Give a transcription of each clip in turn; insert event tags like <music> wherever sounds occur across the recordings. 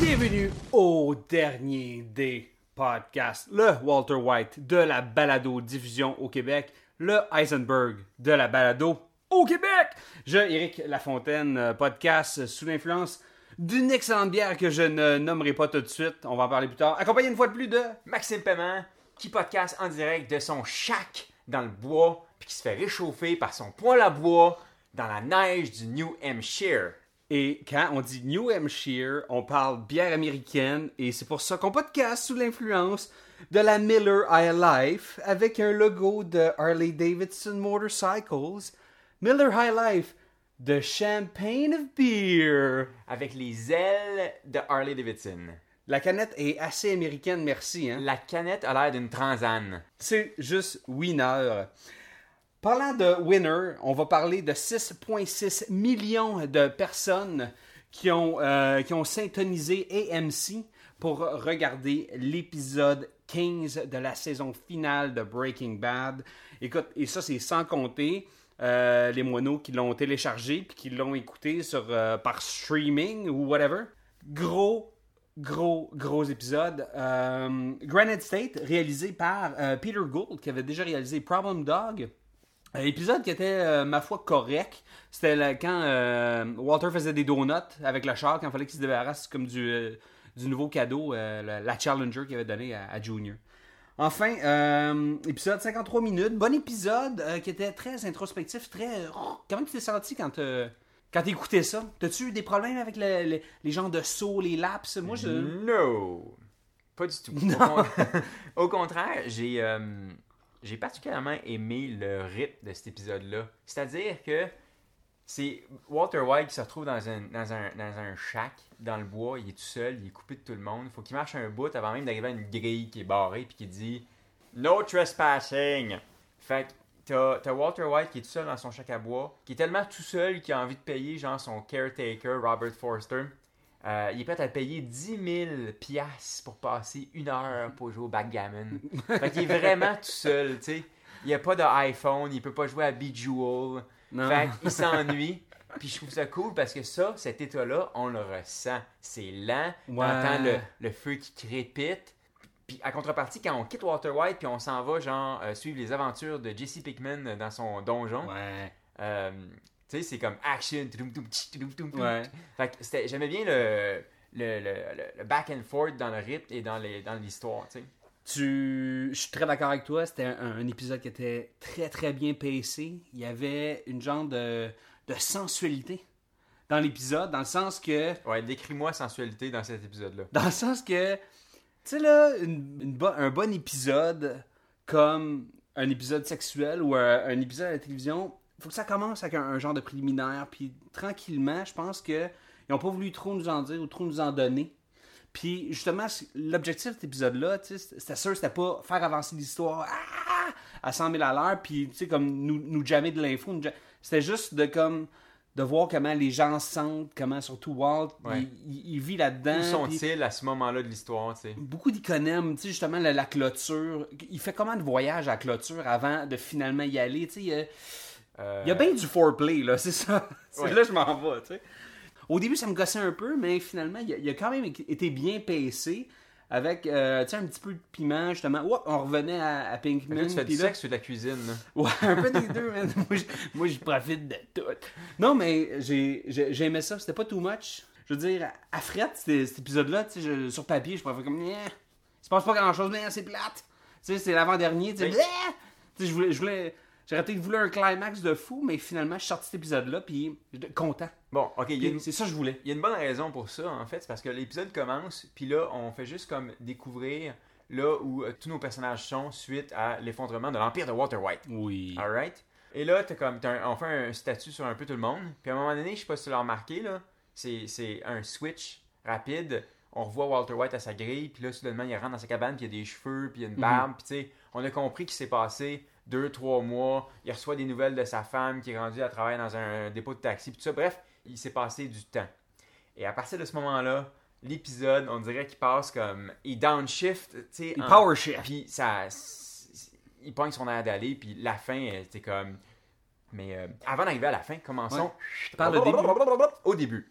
Bienvenue au dernier des podcasts, le Walter White de la balado diffusion au Québec, le Heisenberg de la balado au Québec. Je, Éric Lafontaine, euh, podcast sous l'influence d'une excellente bière que je ne nommerai pas tout de suite, on va en parler plus tard, accompagné une fois de plus de... Maxime Paiement qui podcast en direct de son shack dans le bois puis qui se fait réchauffer par son poêle à bois dans la neige du New Hampshire. Et quand on dit New Hampshire, on parle bière américaine et c'est pour ça qu'on podcast sous l'influence de la Miller High Life avec un logo de Harley Davidson Motorcycles. Miller High Life, de Champagne of Beer. Avec les ailes de Harley Davidson. La canette est assez américaine, merci. Hein? La canette a l'air d'une transane. C'est juste winner. Parlant de winner, on va parler de 6,6 millions de personnes qui ont, euh, qui ont syntonisé AMC pour regarder l'épisode 15 de la saison finale de Breaking Bad. Écoute, et ça, c'est sans compter euh, les moineaux qui l'ont téléchargé puis qui l'ont écouté sur, euh, par streaming ou whatever. Gros, gros, gros épisode. Euh, Granite State, réalisé par euh, Peter Gould, qui avait déjà réalisé Problem Dog. Un épisode qui était, euh, ma foi, correct. C'était quand euh, Walter faisait des donuts avec le char, quand il fallait qu'il se débarrasse comme du, euh, nouveau cadeau, euh, la, Challenger qu'il avait donné à, Junior. Enfin, euh, épisode 53 minutes. Bon épisode euh, qui était très introspectif, très... Comment tu t'es senti quand euh, quand t'écoutais ça? T'as-tu eu des problèmes avec le- le- les gens de saut, les laps? Moi, je... No! Pas du tout. Au, con- <laughs> Au contraire, j'ai euh, j'ai particulièrement aimé le rythme de cet épisode-là. C'est-à-dire que c'est Walter White qui se retrouve dans un, dans, un, dans un shack, dans le bois, il est tout seul, il est coupé de tout le monde. Il faut qu'il marche un bout avant même d'arriver à une grille qui est barrée puis qui dit No trespassing! Fait que t'as t'as Walter White qui est tout seul dans son shack à bois, qui est tellement tout seul qu'il a envie de payer genre son caretaker, Robert Forster. Euh, il est prêt à payer 10 000 piastres pour passer une heure pour jouer au backgammon. fait qu'il est vraiment tout seul, tu sais. Il n'y a pas d'iPhone, il peut pas jouer à Bejewel. Fait qu'il s'ennuie. Puis je trouve ça cool parce que ça, cet état-là, on le ressent. C'est lent, Ouais. on entend le, le feu qui crépite. Puis à contrepartie, quand on quitte Walter White puis on s'en va genre euh, suivre les aventures de Jesse Pickman dans son donjon, Ouais. euh, tu sais, c'est comme action. Ouais. Fait que j'aimais bien le, le, le, back and forth dans le rythme et dans les- dans l'histoire, tu sais. Tu... Je suis très d'accord avec toi. C'était un, un épisode qui était très, très bien pacé. Il y avait une genre de, de sensualité dans l'épisode, dans le sens que... Ouais, décris-moi sensualité dans cet épisode-là. Dans le sens que... Tu sais, là, une- une un bon épisode comme un épisode sexuel ou un, un épisode à la télévision, faut que ça commence avec un, genre de préliminaire. Puis tranquillement, je pense que ils ont pas voulu trop nous en dire ou trop nous en donner. Puis justement, l'objectif de cet épisode-là, c'était sûr, c'était pas faire avancer l'histoire ah, à 100 000 à l'heure, puis tu sais, comme nous, nous jammer de l'info. nous ja- C'était juste de comme de voir comment les gens se sentent, comment surtout Walt, Ouais. il, il- il vit là-dedans. Où sont-ils à ce moment-là de l'histoire, tu sais? beaucoup d'iconem, tu sais, justement, la, la clôture. Il fait comment de voyage à la clôture avant de finalement y aller, tu sais, il y a, Euh, il y a bien du foreplay, là, c'est ça. <laughs> Ouais. là je m'en vais, tu sais. Au début, ça me gossait un peu, mais finalement, il a, il a quand même été bien pacé avec, euh, un petit peu de piment, justement. On revenait à, à Pinkman. là, tu fais du là- sexe sur la cuisine, là? <laughs> Ouais, un peu des deux, man. <laughs> Moi, je, moi, je profite de tout. Non, mais j'ai, j'ai, j'ai aimé ça. C'était pas too much. Je veux dire, à c'était- cet épisode-là, sur papier, je pourrais faire comme, Nyeh, il se passe pas grand-chose, mais c'est plate. Tu sais, c'est l'avant-dernier, tu sais, Oui. Je voulais, j'aurais peut-être voulu un climax de fou, mais finalement, je suis sorti cet épisode-là, puis content. Bon, ok, une, C'est ça que je voulais. il y a une bonne raison pour ça, en fait. C'est parce que l'épisode commence, puis là, on fait juste comme découvrir là où euh, tous nos personnages sont suite à l'effondrement de l'Empire de Walter White. Oui. Alright? Et là, t'as comme, t'as un- on fait un statut sur un peu tout le monde. Puis à un moment donné, je sais pas si tu l'as remarqué, là, c'est, c'est un switch rapide. On revoit Walter White à sa grille, puis là, soudainement, il rentre dans sa cabane, puis il y a des cheveux, puis il y a une barbe. Puis tu sais, on a compris qu'il s'est passé deux, trois mois. Il reçoit des nouvelles de sa femme qui est rendue à travailler dans un dépôt de taxi, puis tout ça. Bref, il s'est passé du temps. Et à partir de ce moment-là, l'épisode, on dirait qu'il passe comme. Il downshift, tu sais. Il en- power shift. puis ça. Il pogne son air d'aller, puis la fin, euh, c'était comme. Mais euh, avant d'arriver à la fin, commençons. Ouais. Par le début. Au début.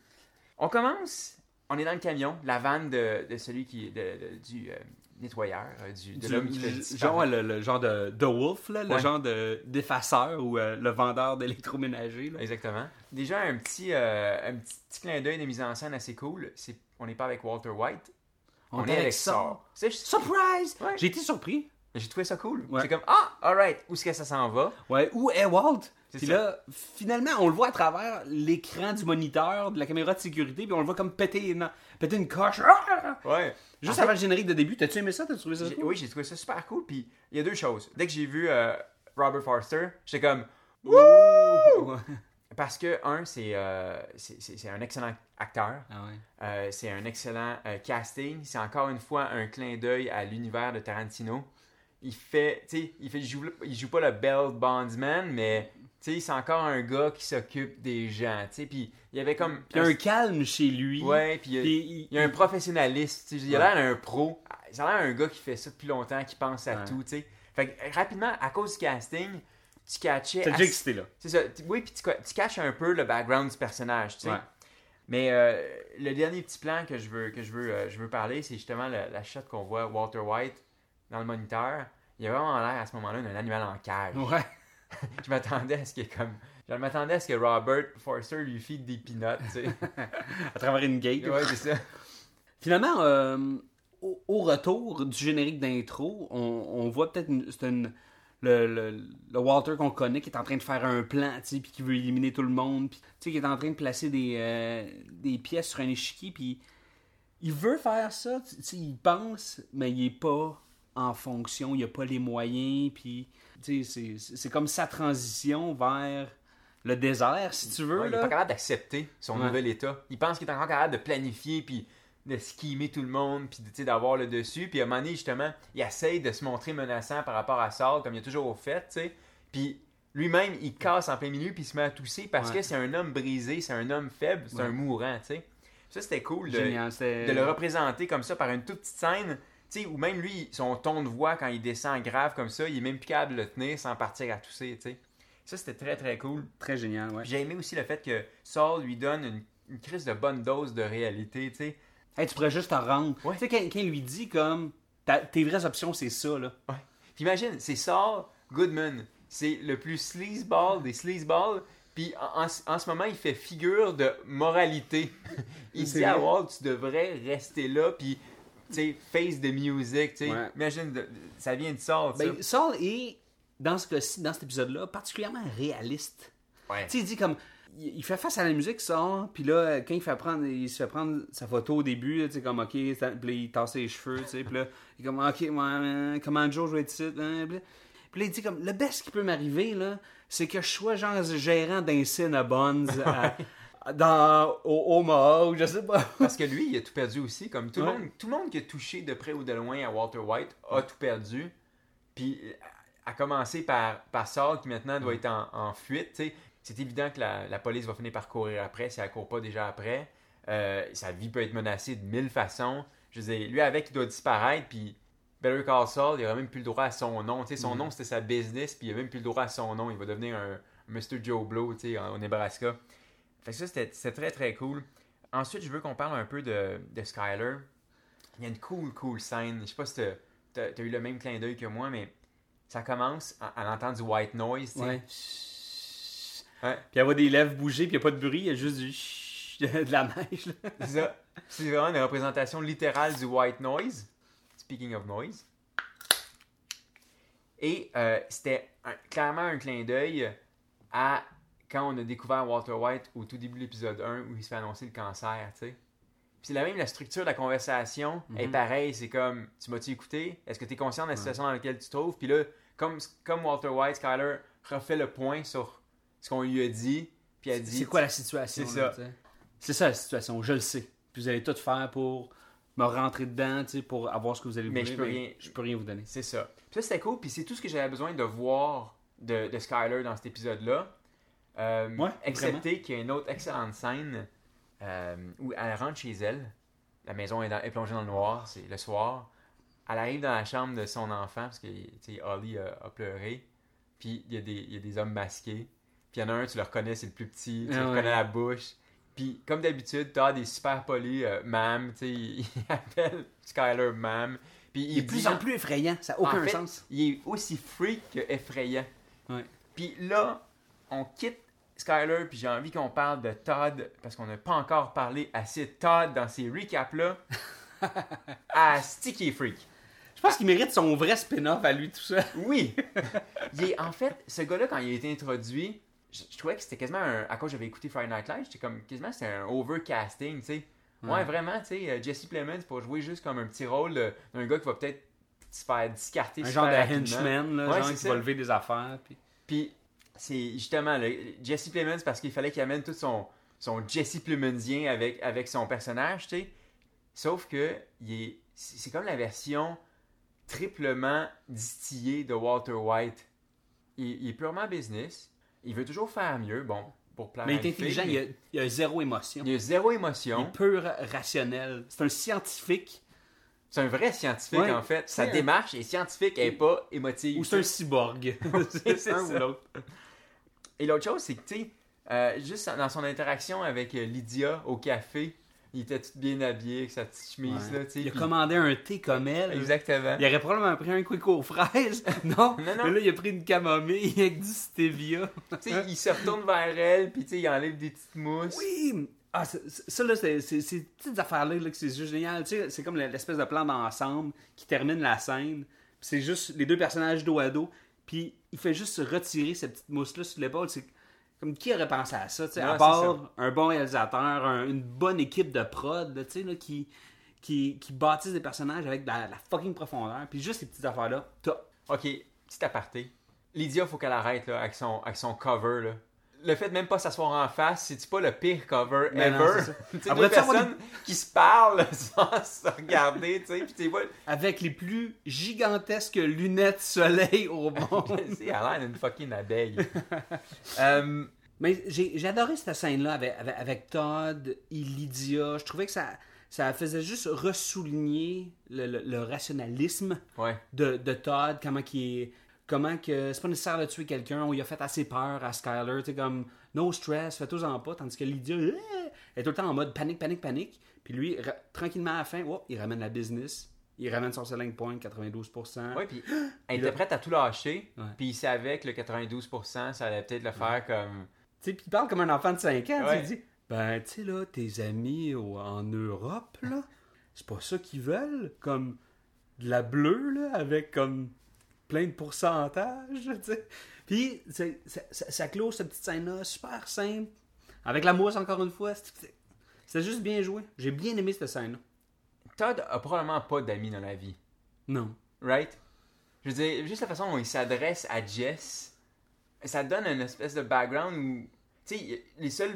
On commence. On est dans le camion, la vanne de, de celui qui. de- de- du euh, nettoyeur, euh, du, de l'homme qui fait du- genre le, le genre de, de Wolf, là, le genre de d'effaceur ou euh, le vendeur d'électroménager. là. Exactement. Déjà, un petit, euh, un petit, petit clin d'œil de mise en scène assez cool. C'est, on n'est pas avec Walter White. On, est avec je- Surprise! Ouais. J'ai été surpris. J'ai trouvé ça cool. Ouais. C'est comme, ah, alright, où est-ce que ça s'en va? Ouais, où est Walt? Puis ça. là, finalement, on le voit à travers l'écran du moniteur, de la caméra de sécurité, puis on le voit comme péter une, péter une coche. Ah! Ouais. Juste En fait, avant le générique de début, t'as-tu aimé ça? T'as trouvé ça cool? Oui, j'ai trouvé ça super cool. Puis il y a deux choses. Dès que j'ai vu euh, Robert Forster, j'étais comme. Ouais. <laughs> Parce que, un, c'est euh, un excellent acteur. Ah ouais. Euh, c'est un excellent euh, casting. C'est encore une fois un clin d'œil à l'univers de Tarantino. Il fait, tu sais, il fait, il joue, il joue pas le bell bondsman, mais sais, c'est encore un gars qui s'occupe des gens, tu sais. Puis il y avait comme, Puis il y a un calme chez lui. ouais, puis il y a- Puis il- il y a un professionnaliste, il a l'air d'un pro. Ça a l'air d'un gars qui fait ça depuis longtemps, qui pense à Ouais. tout, tu sais. Fait que rapidement, à cause du casting, tu catchais. T'as déjà excité là. c'est ça. Oui, puis tu, tu caches un peu le background du personnage, tu sais. Ouais. Mais euh, le dernier petit plan que je veux, que je veux, euh, je veux parler, c'est justement la, la shot qu'on voit Walter White dans le moniteur. Il a vraiment l'air à ce moment-là d'un animal en cage. Ouais. <laughs> Je m'attendais à ce qu'il y ait comme. Je m'attendais à ce que Robert Forster lui file des peanuts, tu sais. <laughs> À travers une gate. ouais, c'est ça. Finalement, euh, au, au retour du générique d'intro, on, on voit peut-être une- c'est une- le, le- le Walter qu'on connaît qui est en train de faire un plan, puis qui veut éliminer tout le monde, puis qui est en train de placer des, euh, des pièces sur un échiquier, puis il veut faire ça, il pense, mais il est pas en fonction, il a pas les moyens, puis c'est- comme sa transition vers le désert, si tu veux. Ouais, il est là. pas capable d'accepter son Ouais. nouvel état. Il pense qu'il est encore capable de planifier, puis de tout le monde, puis d'avoir le dessus. Puis à un moment donné, justement, il essaye de se montrer menaçant par rapport à Saul, comme il a toujours fait, tu sais. Puis lui-même, il casse en plein milieu, puis il se met à tousser parce Ouais. que c'est un homme brisé, c'est un homme faible, c'est un mourant, tu sais. Ça, c'était cool de, Génial, c'était- de le représenter comme ça par une toute petite scène. Tu sais, ou même lui, son ton de voix quand il descend grave comme ça, il est même plus capable de le tenir sans partir à tousser, tu sais. Ça, c'était très très cool. Très génial, ouais. J'ai aimé aussi le fait que Saul lui donne une, une crise de bonne dose de réalité, tu sais. Hey, tu pourrais juste te rendre. Ouais. Tu sais, quand, quand il lui dit comme ta- tes vraies options, c'est ça, là. Ouais. Puis imagine, c'est Saul Goodman. C'est le plus sleazeball des sleazeballs. Puis en, en ce- en ce moment, il fait figure de moralité. <laughs> il dit à. Walt, tu devrais rester là, puis, sais, face the music, tu sais. Ouais. Imagine, de- de- ça vient de Saul, ça. Ben, Saul est, dans, ce cas-ci, dans cet épisode-là, particulièrement réaliste. Ouais. Tu sais, il dit comme. Il fait face à la musique, Saul, puis là, quand il, fait prendre, il se fait prendre sa photo au début, tu sais, comme, ok, ça- puis là, il tasse les cheveux, tu sais, puis là, il est comme, ok, ouais, comment Joe je vais être ici, hein, puis là, puis là, il dit comme, le best qui peut m'arriver, là, c'est que je sois genre gérant d'un Cinnabons à- <laughs> dans, au Omaha, ou je sais pas. <laughs> Parce que lui, il a tout perdu aussi. Comme tout, le Ouais. monde, tout le monde qui a touché de près ou de loin à Walter White a tout perdu. Puis, à commencer par, par Saul, qui maintenant doit être en, en fuite. C'est évident que la, la police va finir par courir après, si elle ne court pas déjà après. Euh, sa vie peut être menacée de mille façons. Je veux dire, lui, avec, il doit disparaître. Puis, Better Call Saul, il n'aura même plus le droit à son nom. Son nom, c'était sa business. Puis, il n'a même plus le droit à son nom. Il va devenir un, Mr. Joe Blow, tu sais, en- au Nebraska. Fait que ça, c'était très, très cool. Ensuite, je veux qu'on parle un peu de, de Skyler. Il y a une cool, cool scène. Je sais pas si t'as as, eu le même clin d'œil que moi, mais ça commence à, à l'entendre du white noise. Ouais. Ouais. Puis elle voit des lèvres bouger, puis il n'y a pas de bruit, il y a juste du <laughs> de la neige. là. C'est ça. C'est vraiment une représentation littérale du white noise. Speaking of noise. Et euh, c'était clairement un clin d'œil à quand on a découvert Walter White au tout début de l'épisode 1 où il se fait annoncer le cancer, tu sais. c'est la même la structure de la conversation est Mhm. pareille. C'est comme, tu m'as-tu écouté? Est-ce que tu es conscient de la situation dans laquelle tu te trouves? Puis là, comme, comme Walter White, Skyler refait le point sur ce qu'on lui a dit. Puis elle dit, C'est quoi la situation? C'est ça. C'est la situation, je le sais. Puis vous allez tout faire pour me rentrer dedans, tu sais, pour avoir ce que vous allez Mais vouloir, je peux rien- je peux rien vous donner. C'est ça. Puis ça, c'était cool. Puis c'est tout ce que j'avais besoin de voir de, de Skyler dans cet épisode-là. Euh, Ouais, excepté qu'il y a une autre excellente scène euh, où elle rentre chez elle. La maison est, dans- est plongée dans le noir, c'est le soir. Elle arrive dans la chambre de son enfant parce que tu sais, Holly a, a pleuré. Puis il y, a des- il y a des hommes masqués. Puis il y en a un, tu le reconnais, c'est le plus petit. Tu Ah ouais. reconnais la bouche. Puis comme d'habitude, Todd est super poli. euh, Mam, tu sais, il, <laughs> il appelle Skyler Mam. Puis il, Il est de plus en plus effrayant, ça n'a aucun en fait, sens. Il est aussi freak que effrayant. Ouais. Puis là, on quitte Skyler, puis j'ai envie qu'on parle de Todd, parce qu'on n'a pas encore parlé assez de Todd dans ces recaps-là. <laughs> à Sticky Freak? Je pense qu'il mérite son vrai spin-off à lui tout ça. <laughs> Oui! Il est, en fait, ce gars-là, quand il a été introduit, je, je trouvais que c'était quasiment un. À cause j'avais écouté Friday Night Live, j'étais comme quasiment c'était un overcasting, tu sais. Ouais, Ouais. vraiment, tu sais, euh, Jesse Plemons pour jouer juste comme un petit rôle euh, d'un gars qui va peut-être se faire discarter Un genre de henchman, là, Ouais, genre qui ça. va lever des affaires. Puis... Puis c'est justement le, Jesse Plemons parce qu'il fallait qu'il amène tout son, son Jesse Plemonsien avec, avec son personnage, tu sais. Sauf que il est, c'est comme la version triplement distillée de Walter White. Il, il est purement business. Il veut toujours faire mieux, bon, pour plaire Mais il est intelligent, il a, il a zéro émotion. il a zéro Il émotion. est pur rationnel. C'est un scientifique C'est un vrai scientifique, Ouais, en fait. Sa démarche est scientifique, elle n'est pas émotive. ou c'est un cyborg. <laughs> <laughs> c'est un ou ça. l'autre. Et l'autre chose, c'est que, tu sais, euh, juste dans son interaction avec euh, Lydia au café, il était tout bien habillé avec sa petite chemise, Ouais. là, tu sais. Il a commandé un thé comme elle. Exactement. Il aurait probablement pris un quick aux fraises. <laughs> Non, Non, non. Mais là, il a pris une camomille avec du stevia. Tu sais, il se retourne vers elle, puis tu sais, il enlève des petites mousses. Oui! Ah, ça, ça, là, c'est ces petites affaires-là là, que c'est juste génial. Tu sais, c'est comme l'espèce de plan d'ensemble qui termine la scène. Puis c'est juste les deux personnages dos à dos. Puis il fait juste se retirer cette petite mousse-là sur l'épaule. C'est comme qui aurait pensé à ça, tu sais, Non, à part un bon réalisateur, un- une bonne équipe de prod, là, tu sais, là, qui, qui, qui bâtissent des personnages avec de la, la fucking profondeur. Puis juste ces petites affaires-là, top. Ok, petit aparté. Lydia, faut qu'elle arrête là, avec, son, avec son cover. Là. Le fait de même pas s'asseoir en face, c'est pas le pire cover Mais ever? <laughs> Tu deux personnes qui se parlent <laughs> sans se regarder, tu sais, vois, Avec les plus gigantesques lunettes soleil au <laughs> monde. c'est l'air d'une fucking abeille. Euh, Mais j'ai adoré cette scène-là avec, avec, avec Todd et Lydia. Je trouvais que ça, ça faisait juste ressouligner le, le- le rationalisme ouais. de, de Todd, comment qu'il est. Comment que c'est pas nécessaire de tuer quelqu'un, on lui a fait assez peur à Skyler, tu comme no stress, fais-toi-en pas, tandis que Lydia, euh, est tout le temps en mode panique, panique, panique. Puis lui, ra- tranquillement à la fin, oh, il ramène la business, il ramène son selling point, 92%. Ouais, puis <gasps> elle était prête à tout lâcher, puis il savait que le 92%, ça allait peut-être le faire comme. Tu sais, puis il parle comme un enfant de 5 ans. tu Ouais. Il dit Ben, tu sais, là, tes amis au- en Europe, là, c'est pas ça qu'ils veulent. Comme de la bleue, là, avec comme plein de pourcentages. Puis, c'est- ça, ça, cette petite scène-là, super simple. Avec la mousse, encore une fois. C'était juste bien joué. J'ai bien aimé cette scène-là. Todd a probablement pas d'amis dans la vie. Non. Right? Je veux dire, juste la façon dont il s'adresse à Jess, ça donne une espèce de background où, tu sais, les seules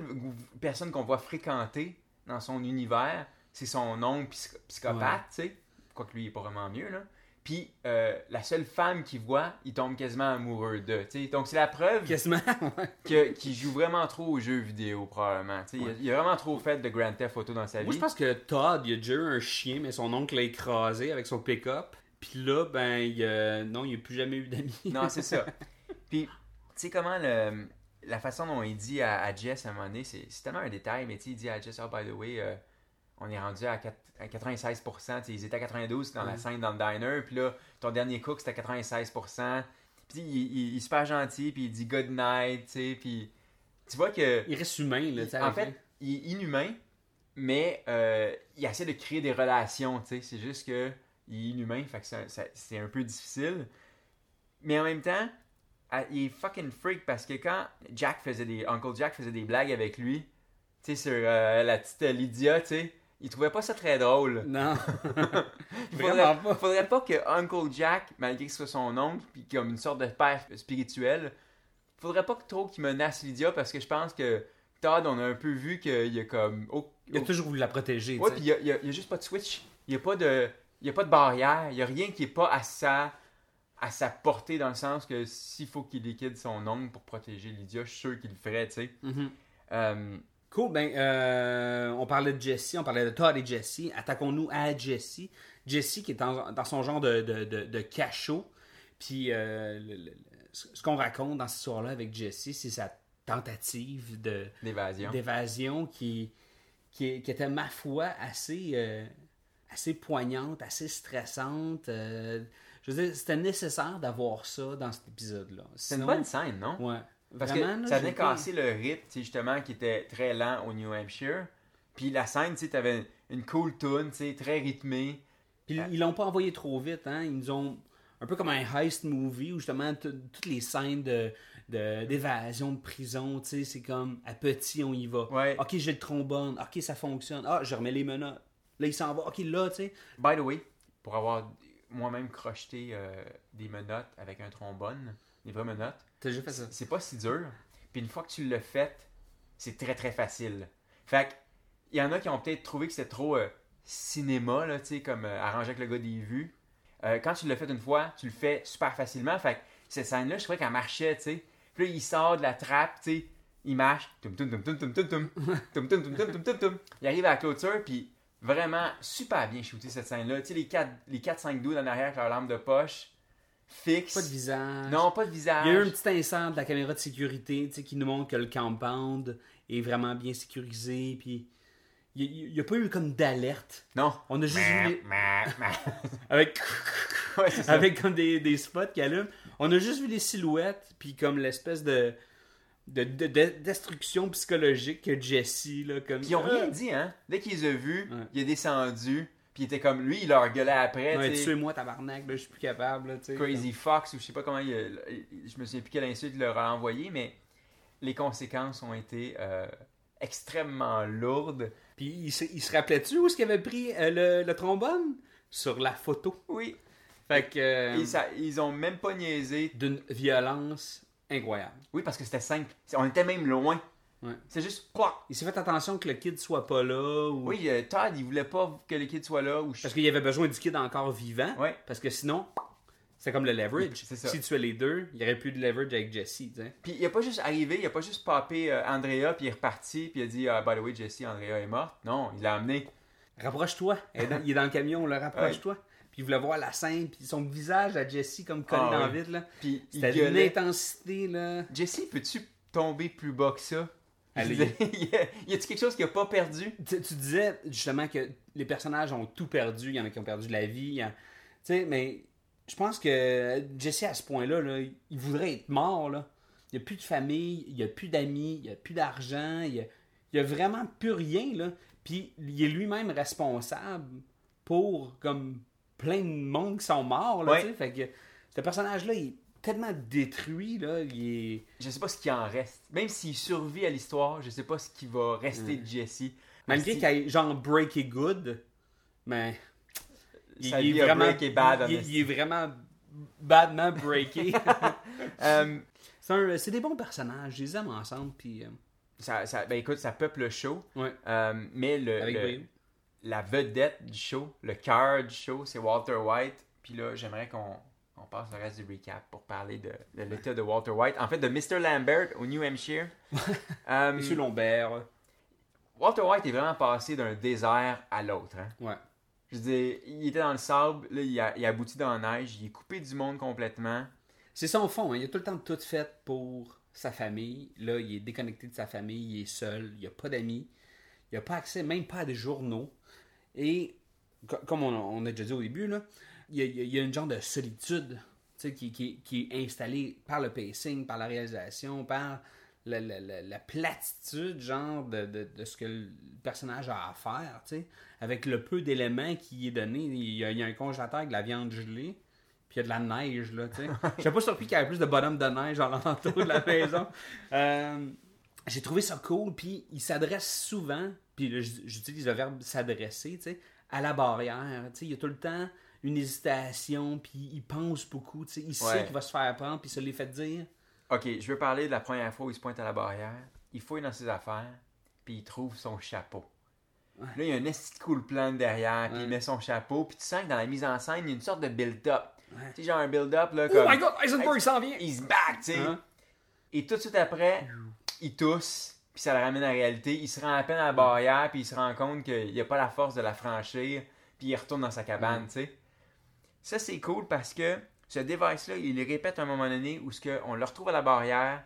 personnes qu'on voit fréquenter dans son univers, c'est son oncle psy- psychopathe, Ouais. tu sais. Quoique lui, il est pas vraiment mieux, là. Puis, euh, la seule femme qu'il voit, il tombe quasiment amoureux d'eux. Donc, c'est la preuve Quasiment. <laughs> ouais. que- qu'il joue vraiment trop aux jeux vidéo, probablement. Il a- il, a, vraiment trop fait de Grand Theft Auto dans sa vie. Moi, je pense que Todd, il a déjà eu un chien, mais son oncle l'a écrasé avec son pick-up. Puis là, ben, il, a- non, il n'a plus jamais eu d'amis. Non, c'est ça. <laughs> Puis, tu sais comment le, la façon dont il dit à, à Jess à un moment donné, c'est tellement un détail, mais tu sais, il dit à Jess, oh, by the way, euh, on est rendu à, à 96%, tu sais, ils étaient à 92 dans la scène dans le diner, puis là, ton dernier cook, c'était à 96%. Puis, il, il- il est super gentil, puis il dit good night, tu sais, puis tu vois que, Il reste humain, là, tu en fait, il est inhumain, mais euh, il essaie de créer des relations, tu sais, c'est juste que il est inhumain, fait que c'est un peu difficile. Mais en même temps, il est fucking freak parce que quand Jack faisait des. Uncle Jack faisait des blagues avec lui, tu sais, sur euh, la petite Lydia, tu sais, il trouvait pas ça très drôle. Non. <laughs> Il faudrait, pas. faudrait pas que Uncle Jack, malgré que ce soit son oncle, puis comme une sorte de père spirituel, faudrait pas que trop qu'il menace Lydia parce que je pense que Todd, on a un peu vu qu'il y a comme. oh, Il a toujours voulu la protéger. Ouais, puis il y a, il y a- il y a juste pas de switch. Il y a pas de, il y a pas de barrière. Il y a rien qui est pas à sa, à sa portée dans le sens que s'il faut qu'il liquide son ongle pour protéger Lydia, je suis sûr qu'il le ferait, tu sais. Mhm. Euh, Cool, ben, euh, on parlait de Jesse, on parlait de Todd et Jesse. Attaquons-nous à Jesse. Jesse qui est dans, dans son genre de, de, de, de cachot. Puis euh, le- le- le- ce qu'on raconte dans cette histoire-là avec Jesse, c'est sa tentative de, d'évasion. d'évasion qui, qui, qui était, ma foi, assez, euh, assez poignante, assez stressante. je veux dire, c'était nécessaire d'avoir ça dans cet épisode-là. C'est une bonne scène, non? Ouais. Parce Vraiment, que là, ça venait casser le rythme, justement, qui était très lent au New Hampshire. Puis la scène, tu sais, t'avais une cool tune, très rythmée. Puis ils l'ont pas envoyé trop vite, hein. Ils nous ont un peu comme un heist movie où justement toutes les scènes de de- d'évasion de, prison, tu sais, c'est comme à petit on y va. Ouais. Ok, j'ai le trombone. Ok, ça fonctionne. Ah, je remets les menottes. Là, il s'en va. Ok, là, tu sais. By the way, pour avoir moi-même crocheté euh, des menottes avec un trombone, des vraies menottes, T'as déjà fait ça? c'est pas si dur. Puis une fois que tu l'as fait, c'est très très facile. Fait que, il y en a qui ont peut-être trouvé que c'était trop euh, cinéma, là, tu sais, comme euh, arrangé avec le gars des vues. Euh, quand tu l'as fait une fois, tu le fais super facilement. Fait que cette scène-là, je trouvais qu'elle marchait, tu sais. Puis là, il sort de la trappe, tu sais, il marche. Il arrive à la clôture, puis vraiment super bien shooté cette scène-là. Tu sais, les 4 les quatre, 5 doudes en arrière avec leur lampe de poche, fixe. Pas de visage. Non, pas de visage. Il y a eu un petit instant de la caméra de sécurité, qui nous montre que le compound est vraiment bien sécurisé, puis il n'y a, pas eu comme d'alerte. Non. On a juste vu <laughs> avec <laughs> Ouais, avec comme des, des spots qui allument. On a juste vu les silhouettes, puis comme l'espèce de, de, de- de- destruction psychologique que Jesse, là, comme... Puis ils ont rien Ah! dit, hein. Dès qu'ils ont Ouais. il est descendu, puis il était comme lui, il leur gueulait après, Ouais, tu sais. tuez-moi tabarnak, là, je suis plus capable, là. Crazy Fox, ou je sais pas comment il, il- je me souviens plus quelle insulte il leur a envoyé, mais les conséquences ont été euh, extrêmement lourdes. Puis il se, il se rappelait-tu où est-ce qu'il avait pris euh, le, le trombone? Sur la photo. Oui. Fait que... euh, ça, ils ont même pas niaisé. D'une violence incroyable. Oui, parce que c'était simple. On était même loin. Ouais. C'est juste, quoi? Il s'est fait attention que le kid soit pas là, ou... Oui, euh, Todd, il voulait pas que les kids soient là. Ou Parce qu'il y avait besoin du kid encore vivant. Ouais. Parce que sinon, c'est comme le leverage. Ça. Si tu as les deux, il n'y aurait plus de leverage avec Jesse. Puis il a pas juste arrivé, il a pas juste popé euh, Andrea, puis il est reparti, puis il a dit, ah, by the way, Jessie, Andrea est morte. Non, il l'a amené. Rapproche-toi. Il est dans le camion, là, rapproche-toi. <laughs> Puis il voulait voir la scène, puis son visage à Jesse comme collé Ah, dans oui. le vide, là. Puis il une intensité, là. Jessie, peux-tu tomber plus bas que ça? Allez. Disais, <laughs> y a-tu quelque chose qu'il a pas perdu? Tu, tu disais justement que les personnages ont tout perdu. Il y en a qui ont perdu de la vie. Tu sais, mais je pense que Jesse, à ce point-là, là, il voudrait être mort, là. Il n'y a plus de famille, il n'y a plus d'amis, il n'y a plus d'argent, il n'y a, il y a vraiment plus rien, là. Puis il est lui-même responsable pour, comme, plein de monde qui sont morts, là, Ouais. Fait que ce personnage-là, il tellement détruit, là. Il est... Je sais pas ce qui en reste. Même s'il survit à l'histoire, je sais pas ce qui va rester de Jesse. Malgré qu'il ait genre breaky good, mais il, Sa il vie est vraiment breaké bad, il, est vraiment badement breaké. <laughs> <laughs> Euh, c'est un- c'est des bons personnages, je les aime ensemble puis euh, ça, ça- ben écoute, ça peuple le show. ouais, Euh, mais le, avec le- la vedette du show, le cœur du show, c'est Walter White. Puis là, j'aimerais qu'on on passe le reste du recap pour parler de, de l'état de Walter White. En fait, de Mr. Lambert au New Hampshire. <laughs> Euh, Monsieur Lombert. Walter White est vraiment passé d'un désert à l'autre. hein. Ouais. Je veux dire, il était dans le sable, là, il a, il a abouti dans la neige, il est coupé du monde complètement. C'est son fond, hein. il a tout le temps tout fait pour sa famille. Là, il est déconnecté de sa famille, il est seul, il a pas d'amis, il a pas accès même pas à des journaux. Et co- comme on a, on a déjà dit au début, là, il, y a, y y une genre de solitude qui, qui- qui est installée par le pacing, par la réalisation, par la, la- la- la platitude genre de, de- de ce que le personnage a à faire, avec le peu d'éléments qui est donné. Il y, a, il y a un congélateur avec de la viande gelée, puis il y a de la neige, là, tu sais. <laughs> Je suis pas surpris qu'il y ait plus de bonhommes de neige en l'entour de la <laughs> maison. Euh, j'ai trouvé ça cool, puis il s'adresse souvent, puis j'utilise le verbe s'adresser, tu sais, à la barrière. Tu sais, il y a tout le temps une hésitation, puis il pense beaucoup, tu sais, il sait qu'il va se faire prendre, puis il se l'est fait dire. Ok, je veux parler de la première fois où il se pointe à la barrière. Il fouille dans ses affaires, puis il trouve son chapeau. Là, il y a un esti cool plan derrière, puis Ouais. il met son chapeau, puis tu sens que dans la mise en scène, il y a une sorte de build-up. Tu sais, genre un build-up, là, Oh comme... my god, Eisenberg s'en vient! He's back, tu sais. Hein? Et tout de suite après, il tousse, puis ça le ramène à la réalité. Il se rend à peine à la barrière, puis il se rend compte qu'il n'y a pas la force de la franchir, puis il retourne dans sa cabane, tu sais. Ça, c'est cool parce que ce device-là, il répète à un moment donné où ce que on le retrouve à la barrière.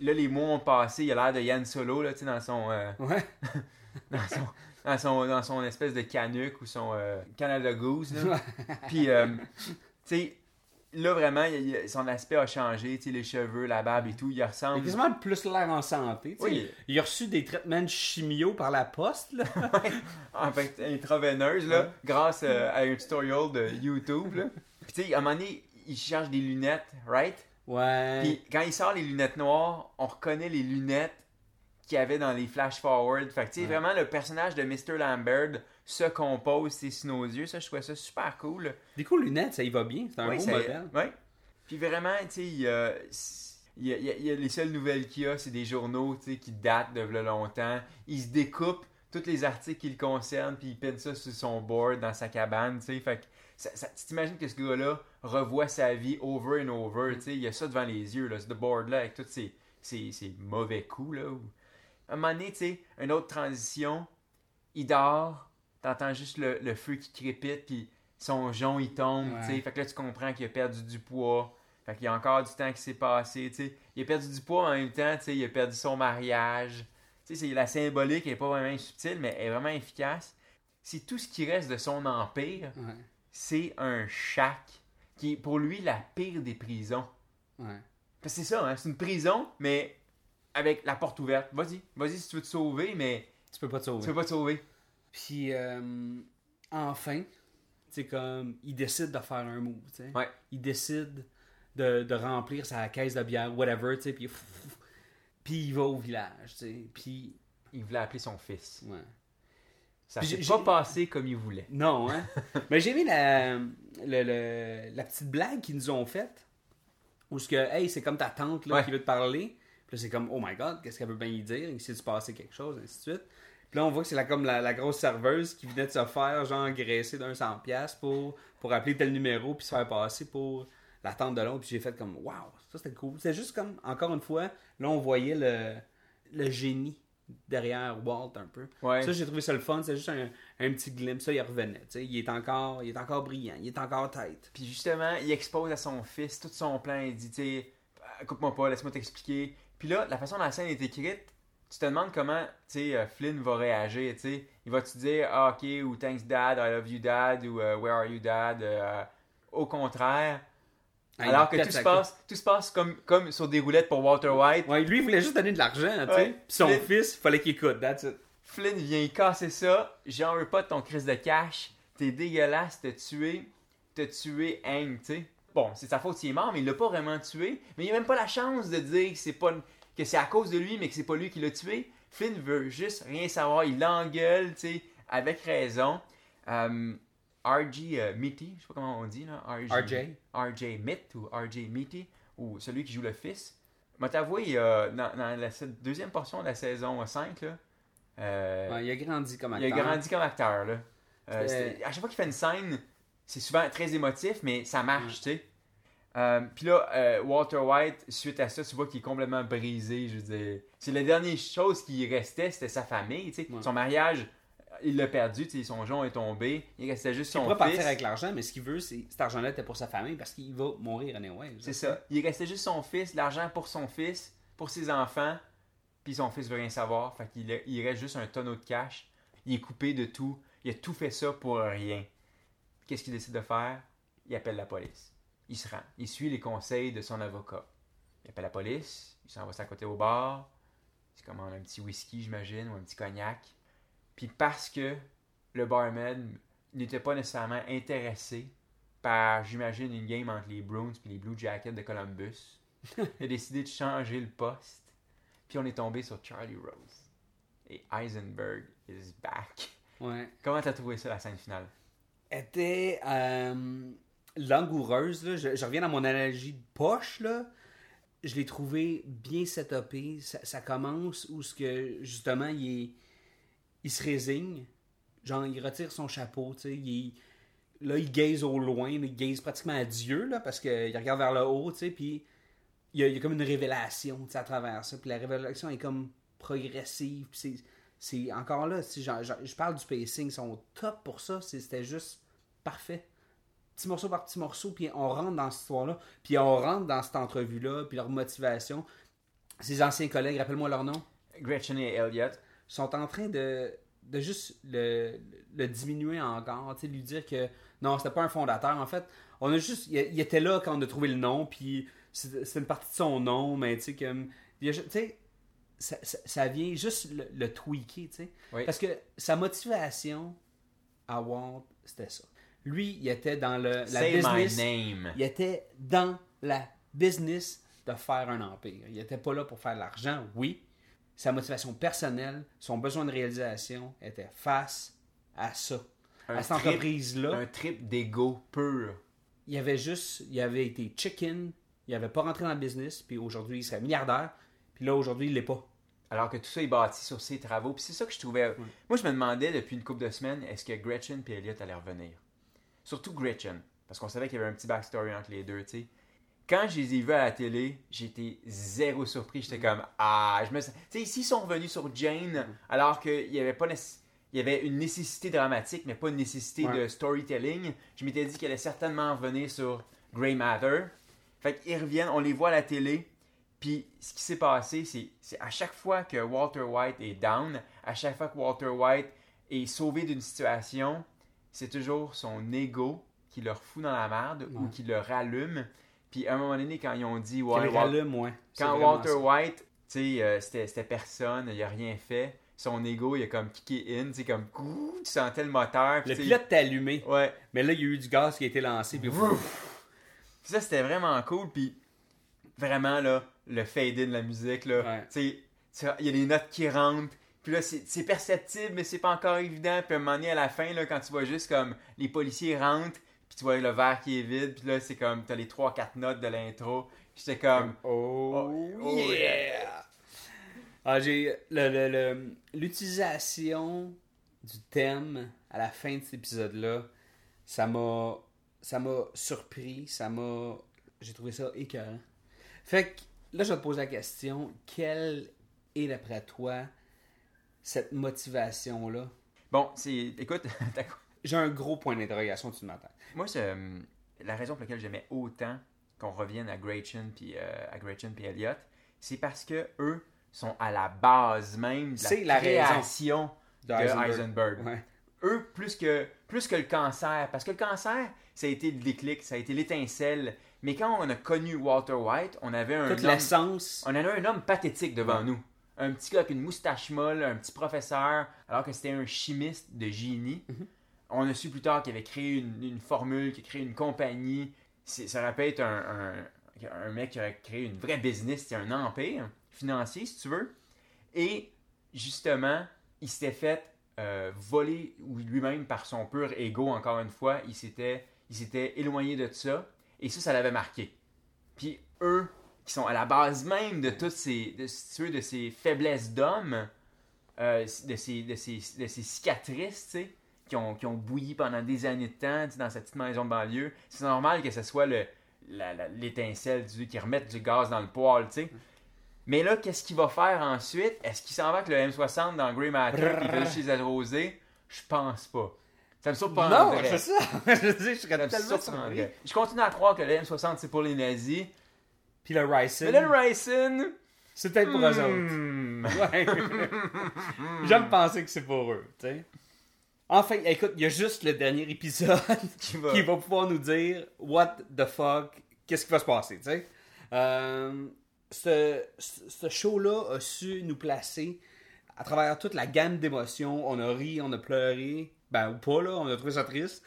Là, les mois ont passé, il a l'air de Yann Solo, là, tu sais, dans son, euh, Ouais. <laughs> dans son, dans son, dans son espèce de canuc ou son euh, Canada Goose, là. Puis, euh, tu sais, là, vraiment, il- son aspect a changé, tu sais, les cheveux, la barbe et tout, il Il a ressemble... quasiment plus l'air en santé. tu sais. Oui. Il a reçu des traitements de chimio par la poste. Là. <laughs> en fait, intraveineuse, là, grâce euh, à un tutorial de YouTube, là. Puis, tu sais, à un moment donné, il cherche des lunettes, right? Ouais. Puis, quand il sort les lunettes noires, on reconnaît les lunettes qu'il y avait dans les flash-forward. Fait que, tu sais, vraiment, le personnage de Mr. Lambert se compose, c'est sous nos yeux. Ça, je trouvais ça super cool. Des cool lunettes, ça y va bien. C'est un Oui, beau ça- modèle. ouais. Puis vraiment, tu sais, il y a, il y a- il y a- il y a les seules nouvelles qu'il y a, c'est des journaux, tu sais, qui datent de longtemps. Il se découpe tous les articles qui le concernent, puis il peine ça sur son board dans sa cabane, tu sais. Fait que ça, ça- tu t'imagines que ce gars-là revoit sa vie over and over, tu sais. Il y a ça devant les yeux, là, ce board-là, avec tous ses, ses, ses mauvais coups, là. Un moment donné, tu sais, une autre transition, il dort, t'entends juste le, le feu qui crépite, puis son jonc, il tombe, Ouais. tu sais. Fait que là, tu comprends qu'il a perdu du poids. Fait qu'il y a encore du temps qui s'est passé, tu sais. Il a perdu du poids, mais en même temps, tu sais, il a perdu son mariage. Tu sais, la symbolique elle est pas vraiment subtile, mais elle est vraiment efficace. C'est tout ce qui reste de son empire, Ouais. c'est un shack qui est pour lui la pire des prisons. Ouais. Parce que c'est ça, hein, c'est une prison, mais avec la porte ouverte. Vas-y, vas-y si tu veux te sauver, mais Tu peux pas te sauver. tu peux pas te sauver. Puis, euh, enfin, c'est comme, il décide de faire un move, tu sais. Ouais. Il décide de, de remplir sa caisse de bière, whatever, tu sais, puis, puis il va au village, tu sais. Puis, Il voulait appeler son fils. ouais. Ça s'est pas passé comme il voulait. Non, hein. <laughs> Mais j'ai aimé la, le- le- la petite blague qu'ils nous ont faite. Où ce que, hey, c'est comme ta tante là, Ouais. qui veut te parler. Puis là, c'est comme, oh my god, qu'est-ce qu'elle veut bien y dire? Il s'est passé quelque chose, ainsi de suite. Puis là, on voit que c'est la, comme la, la grosse serveuse qui venait de se faire, genre, graisser d'un 100$ pour, pour appeler tel numéro, puis se faire passer pour la tante de l'autre. Puis j'ai fait comme, waouh, ça c'était cool. C'est juste comme, encore une fois, là, on voyait le, le génie derrière Walt un peu. Ouais. Ça, j'ai trouvé ça le fun. C'est juste un, un petit glimpse. Ça, il revenait. tu sais. Il est, encore, il est encore brillant. Il est encore tête. Puis justement, il expose à son fils tout son plan. Il dit, tu Ah, coupe-moi pas, laisse-moi t'expliquer. Puis là, la façon dont la scène est écrite, tu te demandes comment, tu sais, euh, Flynn va réagir, tu sais. Il va te dire, ah, ok, ou thanks dad, I love you dad, ou euh, where are you dad, euh, au contraire. Ah, Alors que tout se passe, tout se passe comme, comme sur des roulettes pour Walter White. Ouais, lui, il voulait juste donner de l'argent, tu sais. Ouais. Puis son Flynn- fils, il fallait qu'il écoute. That's it. Flynn vient casser ça. J'en veux pas de ton crise de cash. T'es dégueulasse, t'as tué. T'as tué Hank, tu sais. Bon, c'est sa faute s'il est mort, mais il l'a pas vraiment tué. Mais il a même pas la chance de dire que c'est pas que c'est à cause de lui, mais que c'est pas lui qui l'a tué. Flynn veut juste rien savoir. Il l'engueule, tu sais, avec raison. Euh, RG euh, Mitty, je sais pas comment on dit là. RJ. RJ Mitt ou RJ Mitty, ou celui qui joue le fils. M'a t'avoué, euh, dans, dans la deuxième portion de la saison 5, là, euh, Ouais, il a grandi comme il acteur. a grandi comme acteur. Là. Euh, Euh, à chaque fois qu'il fait une scène, c'est souvent très émotif, mais ça marche, tu sais. Euh, Puis là, euh, Walter White, suite à ça, tu vois qu'il est complètement brisé. Je veux dire, c'est la dernière chose qui restait, c'était sa famille. tu sais. Ouais. Son mariage, il l'a perdu, tu sais, son jonc est tombé. Il restait juste Il son pourrait fils. partir avec l'argent, mais ce qu'il veut, c'est cet argent-là était pour sa famille parce qu'il va mourir anyway. C'est ça. Il restait juste son fils, l'argent pour son fils, pour ses enfants, puis son fils veut rien savoir. Fait qu'il est- il reste juste un tonneau de cash. Il est coupé de tout. Il a tout fait ça pour rien. Qu'est-ce qu'il décide de faire? Il appelle la police. Il se rend. Il suit les conseils de son avocat. Il appelle la police. Il s'en va s'accoter au bar. Il se commande un petit whisky, j'imagine, ou un petit cognac. Puis parce que le barman n'était pas nécessairement intéressé par, j'imagine, une game entre les Bruins et les Blue Jackets de Columbus, <laughs> il a décidé de changer le poste. Puis on est tombé sur Charlie Rose. Et Heisenberg is back. Ouais. Comment t'as trouvé ça, la scène finale? était euh, langoureuse. Là. Je, reviens à mon analogie de poche. Là. Je l'ai trouvé bien setupé. Ça, ça commence où ce que justement il, il se résigne. Genre, il retire son chapeau. tu sais, Il, là, il gaze au loin. Il gaze pratiquement à Dieu là, parce qu'il regarde vers le haut. tu sais, Puis il y, a, comme une révélation à travers ça. Puis la révélation est comme progressive. C'est, encore là, je parle du pacing, ils sont top pour ça. C'était juste parfait. Petit morceau par petit morceau, puis on rentre dans cette histoire-là, puis on rentre dans cette entrevue-là, puis leur motivation. Ses anciens collègues, rappelle-moi leur nom, Gretchen et Elliot. sont en train de, de juste le, le diminuer encore, tu sais, lui dire que non, c'était pas un fondateur. En fait, on a juste, il, il était là quand on a trouvé le nom, puis c'est une partie de son nom, mais tu sais, comme, tu sais, ça, ça- ça vient juste le, le tweaker, tu sais. Oui. Parce que sa motivation à Walt, c'était ça. Lui, il était dans le, la Say business. my name. Il était dans la business de faire un empire. Il n'était pas là pour faire de l'argent, oui. Sa motivation personnelle, son besoin de réalisation était face à ça. Un à cette entreprise-là, Un trip d'ego pur. il avait juste, il avait été chicken, il n'avait pas rentré dans le business, puis aujourd'hui, il serait milliardaire, puis là, aujourd'hui, il l'est pas. Alors que tout ça est bâti sur ses travaux. Puis c'est ça que je trouvais. Moi, je me demandais depuis une couple de semaines, est-ce que Gretchen et Elliot allaient revenir? Surtout Gretchen. Parce qu'on savait qu'il y avait un petit backstory entre les deux, tu sais. Quand je les ai vus à la télé, j'étais zéro surpris. J'étais comme, ah, je me sens. Tu sais, s'ils sont revenus sur Jane, alors qu'il y avait pas Il y avait une nécessité dramatique, mais pas une nécessité Ouais. de storytelling. Je m'étais dit qu'elle allait certainement revenir sur Grey Matter. Fait qu'ils reviennent, on les voit à la télé. Puis ce qui s'est passé, c'est c'est à chaque fois que Walter White est down, à chaque fois que Walter White est sauvé d'une situation, c'est toujours son ego qui le refout dans la merde ou qui le rallume. Puis à un moment donné, quand ils ont dit, Qu'il ouais, Wal- rallume, ouais. Quand Walter ça. White, tu sais, euh, c'était c'était personne, il a rien fait, son ego, il a comme kické in, tu comme, ouh, tu sentais le moteur. Le pilote était allumé, Ouais. mais là, il y a eu du gaz qui a été lancé, puis ça, c'était vraiment cool. Puis vraiment, là, le fade-in de la musique, là, Ouais. tu sais, il y a des notes qui rentrent. Puis là, c'est perceptible, mais c'est pas encore évident. Puis à un moment donné, à la fin, là, quand tu vois juste comme les policiers rentrent, puis tu vois le verre qui est vide, puis là, c'est comme, t'as les 3-4 notes de l'intro. J'étais comme, Oh, oh, yeah! Ah, j'ai l'utilisation du thème à la fin de cet épisode-là, ça m'a ça m'a surpris, ça m'a j'ai trouvé ça écœurant. Fait que là, je vais te poser la question, quelle est d'après toi cette motivation-là? bon, c'est, écoute, <laughs> J'ai un gros point d'interrogation ma tête. moi, c'est, euh, la raison pour laquelle j'aimais autant qu'on revienne à Gretchen puis euh, à Gretchen puis Elliot, c'est parce que eux sont à la base même de C'est la, raison création de de Heisenberg. Heisenberg. Ouais. Eux, plus que, plus que le cancer, parce que le cancer, ça a été le déclic, ça a été l'étincelle. Mais quand on a connu Walter White, on avait un Toute homme, l'essence. on avait un homme pathétique devant Ouais. nous. Un petit gars avec une moustache molle, un petit professeur, alors que c'était un chimiste de génie. Mhm. On a su plus tard qu'il avait créé une, une formule, qu'il a créé une compagnie. C'est- Ça aurait pu être un, un, un mec qui aurait créé une vraie business, c'était un empire financier, si tu veux. Et justement, il s'était fait euh, voler lui-même par son pur ego, encore une fois. Il s'était, il s'était éloigné de ça. Et ça, ça l'avait marqué. Puis eux, qui sont à la base même de toutes ces, de, veux, de ces faiblesses d'hommes, euh, de, ces, de, ces, de ces cicatrices, tu sais, qui ont, qui ont bouilli pendant des années de temps tu sais, dans cette petite maison de banlieue, c'est normal que ce soit le, l'étincelle du, qui remette du gaz dans le poêle, tu sais. Mais là, qu'est-ce qu'il va faire ensuite? Est-ce qu'il s'en va avec le M60 dans Grey Matter il fait juste les? Je pense pas. Ça me surprendrait. Non, c'est ça. je dire, <laughs> je Ça me surprendrait. Je continue à croire que le M60 c'est pour les nazis. Puis le Mais là, le c'est peut-être pour eux autres. hmm, Ouais. <laughs> J'aime penser que c'est pour eux, tu sais. Enfin, écoute, il y a juste le dernier épisode <laughs> Qui va. qui va pouvoir nous dire what the fuck, qu'est-ce qui va se passer, tu sais. Euh, ce show-là a su nous placer à travers toute la gamme d'émotions. On a ri, on a pleuré, ben ou pas là, on a trouvé ça triste.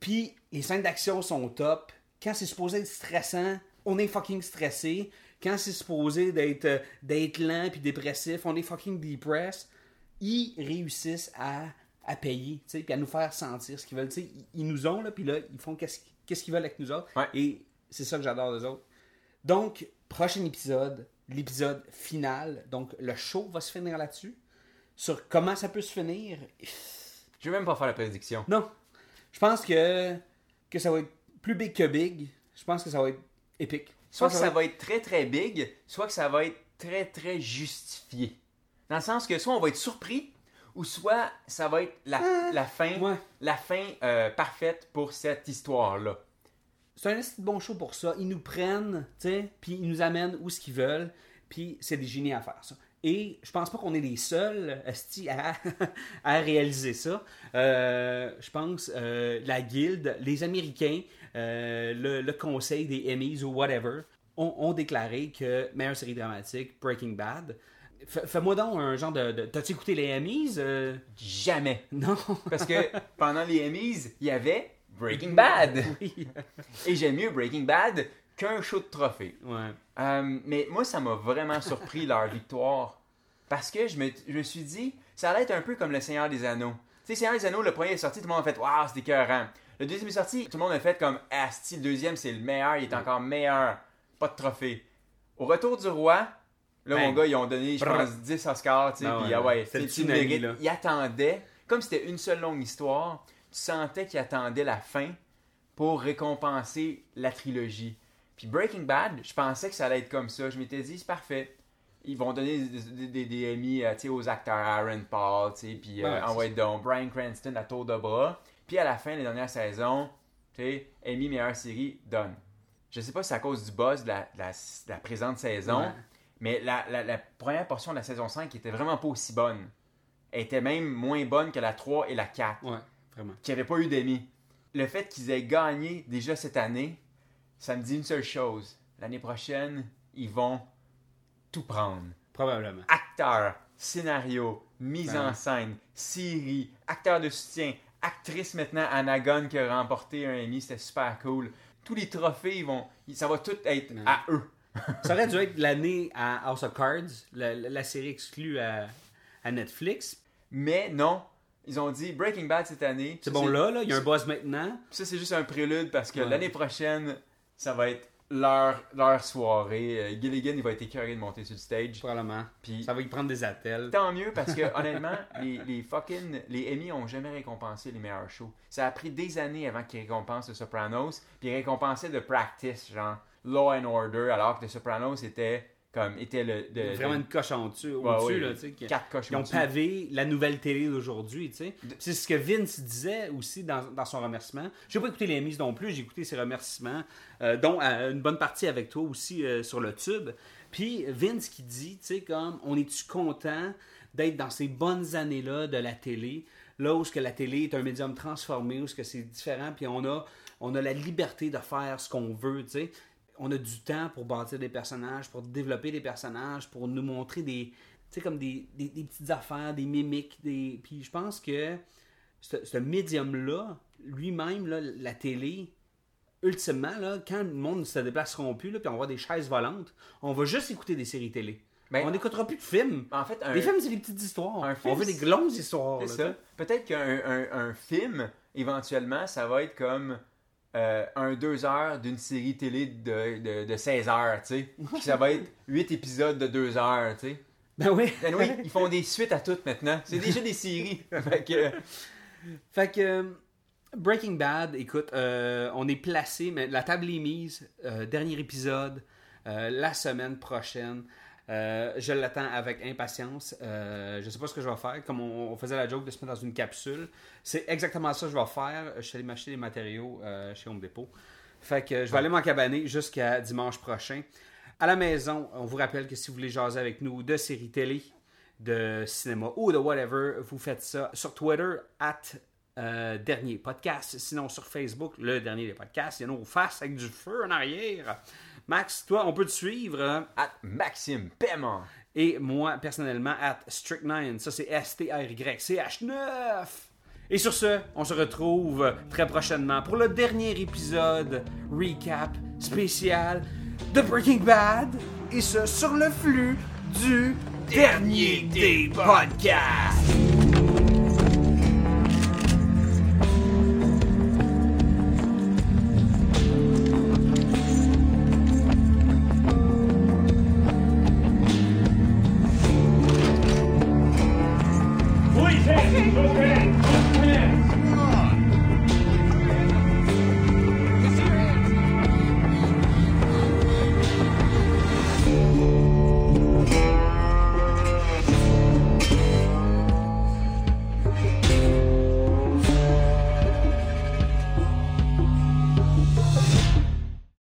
Puis les scènes d'action sont top. Quand c'est supposé être stressant, on est fucking stressé. quand c'est supposé d'être euh, d'être lent puis dépressif, on est fucking depressed, ils réussissent à, à payer, tu sais, puis à nous faire sentir ce qu'ils veulent. Tu sais, ils- ils nous ont, là, puis là, ils font qu'est-ce qu'est-ce qu'ils veulent avec nous autres. Ouais. Et c'est ça que j'adore des autres. Donc, prochain épisode, l'épisode final. Donc, le show va se finir là-dessus. Sur comment ça peut se finir. Je vais même pas faire la prédiction. Non. Je pense que, que ça va être plus big que big. Je pense que ça va être épique. Soit que ça va être très très big, soit que ça va être très très justifié. Dans le sens que soit on va être surpris, ou soit ça va être la, la fin, Ah, ouais. la fin euh, parfaite pour cette histoire-là. C'est un bon show pour ça. Ils nous prennent, tu sais, puis ils nous amènent où ce qu'ils veulent, puis c'est des génies à faire ça. Et je pense pas qu'on est les seuls <laughs> à réaliser ça. Euh, je pense euh, la guilde, les Américains, euh, le, le conseil des Emmys ou whatever ont, ont déclaré que meilleure série dramatique, Breaking Bad. Fais-moi donc un genre de. de- T'as-tu écouté les Emmys Euh, Jamais. <laughs> Non. Parce que pendant les Emmys, il y avait Breaking Bad. Oui. Et j'aime mieux Breaking Bad qu'un show de trophée. Ouais. Euh, mais moi, ça m'a vraiment surpris leur victoire. Parce que je me, je me suis dit, ça allait être un peu comme le Seigneur des Anneaux. Tu sais, Seigneur des Anneaux, le premier est sorti, tout le monde a fait Waouh, c'était écœurant. Le deuxième est sorti, tout le monde a fait comme Asti, le deuxième c'est le meilleur, il est encore meilleur. Pas de trophée. Au retour du roi, là, mon gars, ils ont donné, je pense, 10 Oscars, tu sais, Ah puis ah ouais, le là. Ils attendaient, comme c'était une seule longue histoire, tu sentais qu'ils attendaient la fin pour récompenser la trilogie. Puis Breaking Bad, je pensais que ça allait être comme ça. Je m'étais dit, c'est parfait. Ils vont donner des, des, des, des Emmy, euh, aux acteurs Aaron Paul, tu sais, puis euh, Ouais, c'est donc Brian Cranston à tour de bras. Puis à la fin, les dernières saisons, tu Emmy meilleure série, donne. Je sais pas si c'est à cause du buzz de la, de la, de la présente saison, Ouais. mais la, première portion de la saison 5 était vraiment pas aussi bonne. Elle était même moins bonne que la 3 et la 4 Ouais, vraiment. qui n'avaient pas eu d'Emmy. Le fait qu'ils aient gagné déjà cette année, ça me dit une seule chose. L'année prochaine, ils vont tout prendre. Probablement. Acteurs, scénario, mise Ben en scène, série, acteur de soutien, actrice maintenant, Anna Gunn qui a remporté un Emmy, c'était super cool. Tous les trophées, vont, ça va tout être à eux. Ça aurait dû <laughs> être l'année à House of Cards, la, série exclue à, à Netflix. Mais non, ils ont dit Breaking Bad cette année. C'est bon là, là, il y a un buzz maintenant. Ça, c'est juste un prélude parce que Ouais. l'année prochaine, ça va être leur, leur soirée. Euh, Gilligan, il va être écœuré de monter sur le stage. Probablement. Puis Ça va y prendre des attelles. tant mieux parce que, <laughs> honnêtement, les, les fucking. Les Emmy ont jamais récompensé les meilleurs shows. Ça a pris des années avant qu'ils récompensent The Sopranos. Puis ils récompensaient de practice, genre Law and Order, alors que The Sopranos était comme. était le. de- Vraiment de- une coche en dessus, Ouais, ouais, là, tu sais. qui- quatre coches Ils ont pavé la nouvelle télé d'aujourd'hui, tu sais. C'est ce que Vince disait aussi dans, dans son remerciement. J'ai pas écouté les mises non plus, j'ai écouté ses remerciements, euh, dont euh, une bonne partie avec toi aussi euh, sur le tube. Puis Vince qui dit, tu sais, comme, on est-tu content d'être dans ces bonnes années-là de la télé, là où ce que la télé est un médium transformé, où ce que c'est différent, puis on a, on a la liberté de faire ce qu'on veut, tu sais. On a du temps pour bâtir des personnages, pour développer des personnages, pour nous montrer des, comme des, des- des petites affaires, des mimiques, des... Puis je pense que ce, ce médium-là, lui-même, là, la télé, ultimement, là, quand le monde ne se déplaceront plus, là, puis on va voir des chaises volantes, on va juste écouter des séries télé. Ben, on n'écoutera plus de films. En fait, un, Les films, c'est des petites histoires. un film, on veut des longues histoires. C'est là, ça. Peut-être qu'un un, un film, éventuellement, ça va être comme euh, un deux heures d'une série télé de, de, de 16 heures, tu sais. Puis ça va être huit épisodes de deux heures, tu sais. Ben oui. Ben oui, ils font des suites à toutes maintenant. C'est déjà des séries. <laughs> Fait que, Fait que euh, Breaking Bad, écoute, euh, on est placé, mais la table est mise. Euh, dernier épisode, euh, la semaine prochaine. Euh, je l'attends avec impatience. Euh, je sais pas ce que je vais faire. Comme on, faisait la joke de se mettre dans une capsule, c'est exactement ça que je vais faire. Je suis allé m'acheter des matériaux euh, chez Home Depot. Fait que je vais aller m'encabaner jusqu'à dimanche prochain. À la maison, on vous rappelle que si vous voulez jaser avec nous de séries télé, de cinéma ou de whatever, vous faites ça sur Twitter, at euh, dernier podcast. Sinon, sur Facebook, le dernier des podcasts. Il y a nos faces avec du feu en arrière. Max, toi, on peut te suivre. hein? à Maxime Paiement. Et moi, personnellement, at Strict9. Ça, c'est S-T-R-Y-C-H-9. Et sur ce, on se retrouve très prochainement pour le dernier épisode recap spécial de Breaking Bad. et ce sur le flux du dernier des podcasts.